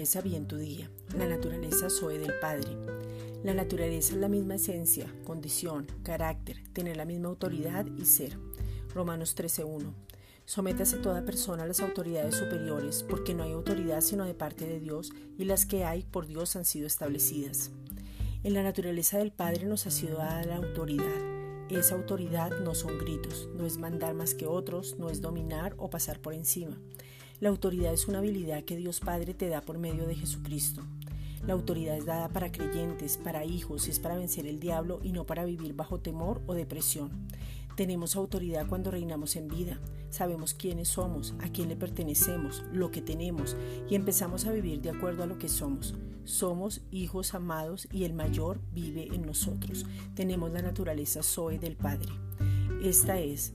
Comienza bien tu día. La naturaleza Zoe del Padre. La naturaleza es la misma esencia, condición, carácter, tener la misma autoridad y ser. Romanos 13.1. Sométase toda persona a las autoridades superiores, porque no hay autoridad sino de parte de Dios, y las que hay por Dios han sido establecidas. En la naturaleza del Padre nos ha sido dada la autoridad. Esa autoridad no son gritos, no es mandar más que otros, no es dominar o pasar por encima. La autoridad es una habilidad que Dios Padre te da por medio de Jesucristo. La autoridad es dada para creyentes, para hijos, es para vencer el diablo y no para vivir bajo temor o depresión. Tenemos autoridad cuando reinamos en vida, sabemos quiénes somos, a quién le pertenecemos, lo que tenemos y empezamos a vivir de acuerdo a lo que somos. Somos hijos amados y el mayor vive en nosotros. Tenemos la naturaleza Zoe del Padre. Esta es